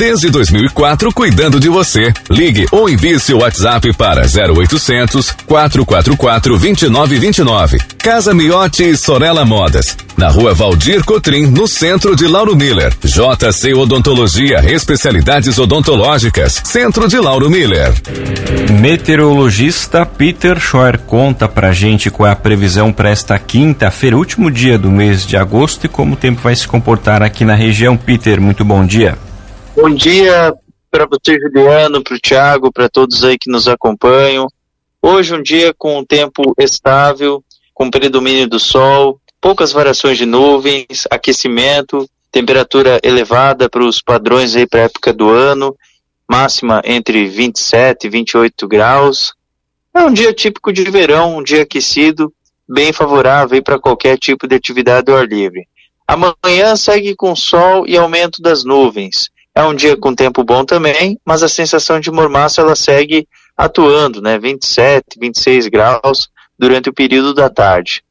Desde 2004, cuidando de você. Ligue ou envie seu WhatsApp para 0800 444 2929. Casa Miotti e Sorella Modas. Na rua Valdir Cotrim, no centro de Lauro Miller. JC Odontologia, especialidades odontológicas. Centro de Lauro Miller. Meteorologista Peter Scheuer conta pra gente qual é a previsão para esta quinta-feira, último dia do mês de agosto, e como o tempo vai se comportar aqui na região. Peter, muito bom dia. Bom dia para você, Juliano, para o Thiago, para todos aí que nos acompanham. Hoje um dia com um tempo estável, com predomínio do sol, poucas variações de nuvens, aquecimento, temperatura elevada para os padrões aí para a época do ano, máxima entre 27 e 28 graus. É um dia típico de verão, um dia aquecido, bem favorável para qualquer tipo de atividade ao ar livre. Amanhã segue com sol e aumento das nuvens. É um dia com tempo bom também, mas a sensação de mormaço ela segue atuando, né? 27, 26 graus durante o período da tarde.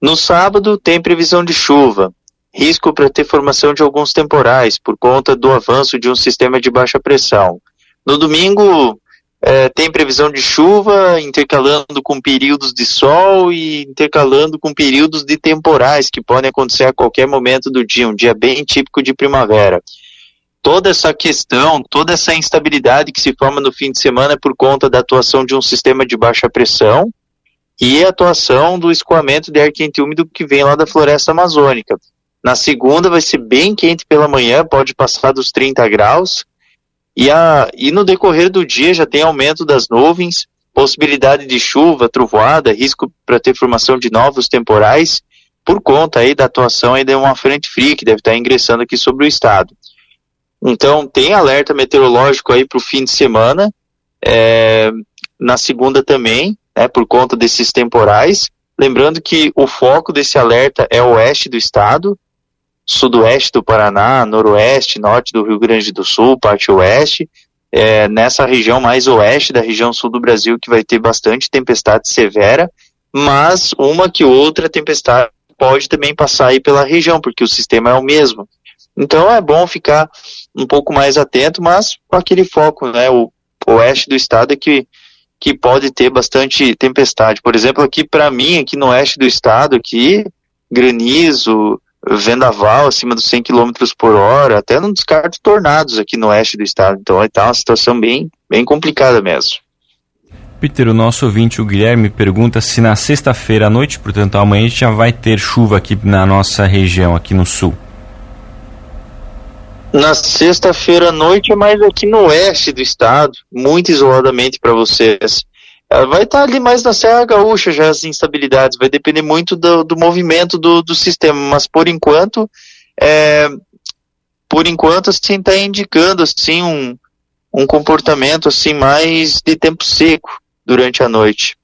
No sábado tem previsão de chuva, risco para ter formação de alguns temporais por conta do avanço de um sistema de baixa pressão. No domingo é, tem previsão de chuva, intercalando com períodos de sol e intercalando com períodos de temporais que podem acontecer a qualquer momento do dia, um dia bem típico de primavera toda essa questão, toda essa instabilidade que se forma no fim de semana é por conta da atuação de um sistema de baixa pressão e a atuação do escoamento de ar quente úmido que vem lá da floresta amazônica. Na segunda vai ser bem quente pela manhã, pode passar dos 30 graus, e, a, e no decorrer do dia já tem aumento das nuvens, possibilidade de chuva, trovoada, risco para ter formação de novos temporais, por conta aí da atuação aí de uma frente fria que deve estar ingressando aqui sobre o estado. Então, tem alerta meteorológico aí para o fim de semana, é, na segunda também, né, por conta desses temporais. Lembrando que o foco desse alerta é o oeste do estado, sudoeste do Paraná, noroeste, norte do Rio Grande do Sul, parte oeste, é, nessa região mais oeste da região sul do Brasil que vai ter bastante tempestade severa, mas uma que outra tempestade pode também passar aí pela região, porque o sistema é o mesmo. Então é bom ficar um pouco mais atento, mas com aquele foco, né? O, oeste do estado é que, que pode ter bastante tempestade. Por exemplo, aqui para mim, aqui no oeste do estado, aqui, granizo, vendaval acima dos 100 km por hora, até não descarto tornados aqui no oeste do estado. Então está uma situação bem, bem complicada mesmo. Peter, o nosso ouvinte, o Guilherme, pergunta se na sexta-feira à noite, portanto amanhã, a gente já vai ter chuva aqui na nossa região, aqui no sul. Na sexta-feira à noite é mais aqui no oeste do estado, muito isoladamente para vocês. Ela vai estar tá ali mais na Serra Gaúcha já as instabilidades, vai depender muito do, do movimento do, do sistema, mas por enquanto, é, por enquanto assim está indicando assim um, um comportamento assim mais de tempo seco durante a noite.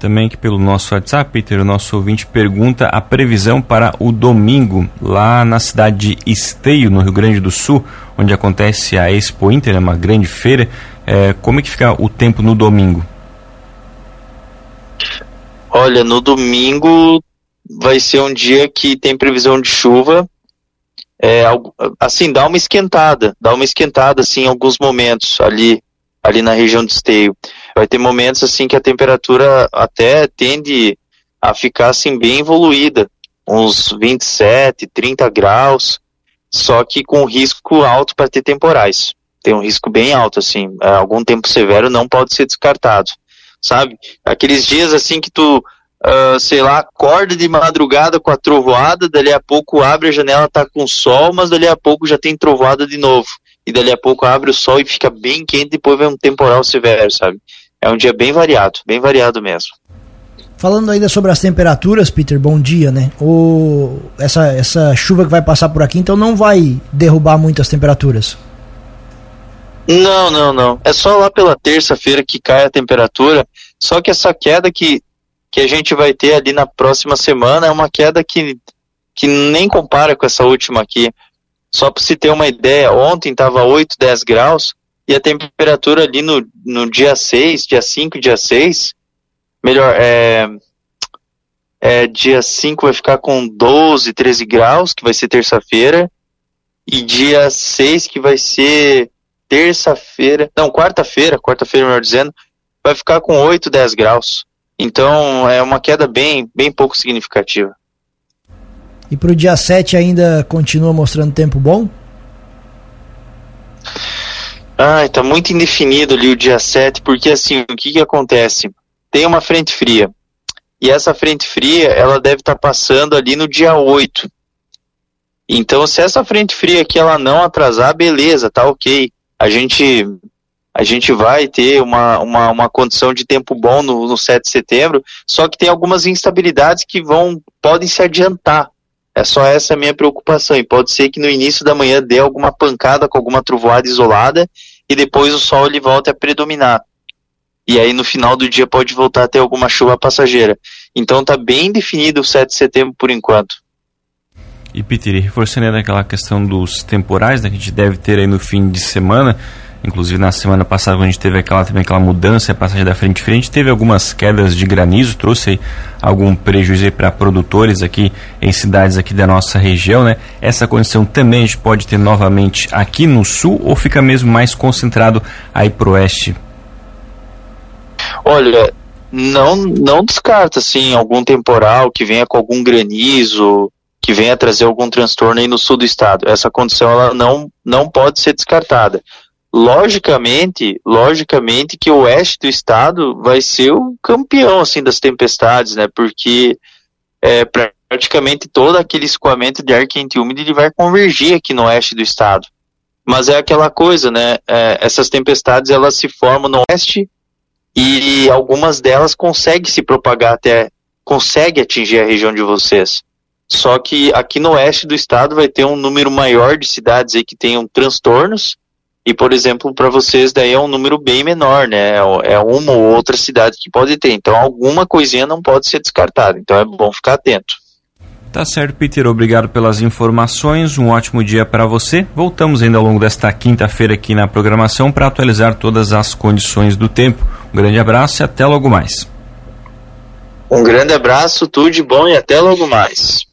Também que pelo nosso WhatsApp, Peter, o nosso ouvinte pergunta a previsão para o domingo, lá na cidade de Esteio, no Rio Grande do Sul, onde acontece a Expo Inter, uma grande feira. É, como é que fica o tempo no domingo? Olha, no domingo vai ser um dia que tem previsão de chuva. É, assim, dá uma esquentada, dá uma esquentada assim em alguns momentos ali, ali na região de Esteio vai ter momentos assim que a temperatura até tende a ficar assim bem evoluída, uns 27, 30 graus, só que com risco alto para ter temporais. Tem um risco bem alto assim, é, algum tempo severo não pode ser descartado, sabe? Aqueles dias assim que tu Uh, sei lá, acorda de madrugada com a trovoada, dali a pouco abre a janela, tá com sol, mas dali a pouco já tem trovoada de novo. E dali a pouco abre o sol e fica bem quente, depois vem um temporal severo, sabe? É um dia bem variado, bem variado mesmo. Falando ainda sobre as temperaturas, Peter, bom dia, né? O, essa, essa chuva que vai passar por aqui, então não vai derrubar muito as temperaturas? Não, não, não. É só lá pela terça-feira que cai a temperatura. Só que essa queda que, que a gente vai ter ali na próxima semana é uma queda que, que nem compara com essa última aqui. Só para se ter uma ideia, ontem estava 8, 10 graus, e a temperatura ali no, no dia 6, dia 5, dia 6, melhor, é, É, dia 5 vai ficar com 12, 13 graus, que vai ser terça-feira. E dia 6, que vai ser terça-feira, não, quarta-feira, quarta-feira melhor dizendo, vai ficar com 8, 10 graus. Então é uma queda bem, bem pouco significativa. E para o dia 7 ainda continua mostrando tempo bom? Ah, está muito indefinido ali o dia 7, porque assim, o que que acontece? Tem uma frente fria. E essa frente fria, ela deve estar tá passando ali no dia 8. Então, se essa frente fria aqui ela não atrasar, beleza, tá ok. A gente a gente vai ter uma, uma, uma condição de tempo bom no, no 7 de setembro, só que tem algumas instabilidades que vão podem se adiantar. É só essa a minha preocupação. E pode ser que no início da manhã dê alguma pancada com alguma trovoada isolada e depois o sol ele volte a predominar. E aí no final do dia pode voltar a ter alguma chuva passageira. Então tá bem definido o 7 de setembro por enquanto. E Peter, reforçando aquela questão dos temporais né, que a gente deve ter aí no fim de semana, Inclusive na semana passada, quando a gente teve aquela, também aquela mudança, a passagem da frente frente, teve algumas quedas de granizo, trouxe algum prejuízo para produtores aqui em cidades aqui da nossa região, né? Essa condição também a gente pode ter novamente aqui no sul ou fica mesmo mais concentrado aí pro oeste? Olha, não não descarta assim algum temporal que venha com algum granizo, que venha trazer algum transtorno aí no sul do estado. Essa condição ela não não pode ser descartada logicamente, logicamente que o oeste do estado vai ser o campeão assim das tempestades, né? Porque é, praticamente todo aquele escoamento de ar quente e úmido ele vai convergir aqui no oeste do estado. Mas é aquela coisa, né? É, essas tempestades elas se formam no oeste e algumas delas conseguem se propagar até, consegue atingir a região de vocês. Só que aqui no oeste do estado vai ter um número maior de cidades aí que tenham transtornos e, por exemplo, para vocês daí é um número bem menor, né? É uma ou outra cidade que pode ter. Então, alguma coisinha não pode ser descartada. Então, é bom ficar atento. Tá certo, Peter. Obrigado pelas informações. Um ótimo dia para você. Voltamos ainda ao longo desta quinta-feira aqui na programação para atualizar todas as condições do tempo. Um grande abraço e até logo mais. Um grande abraço, tudo de bom e até logo mais.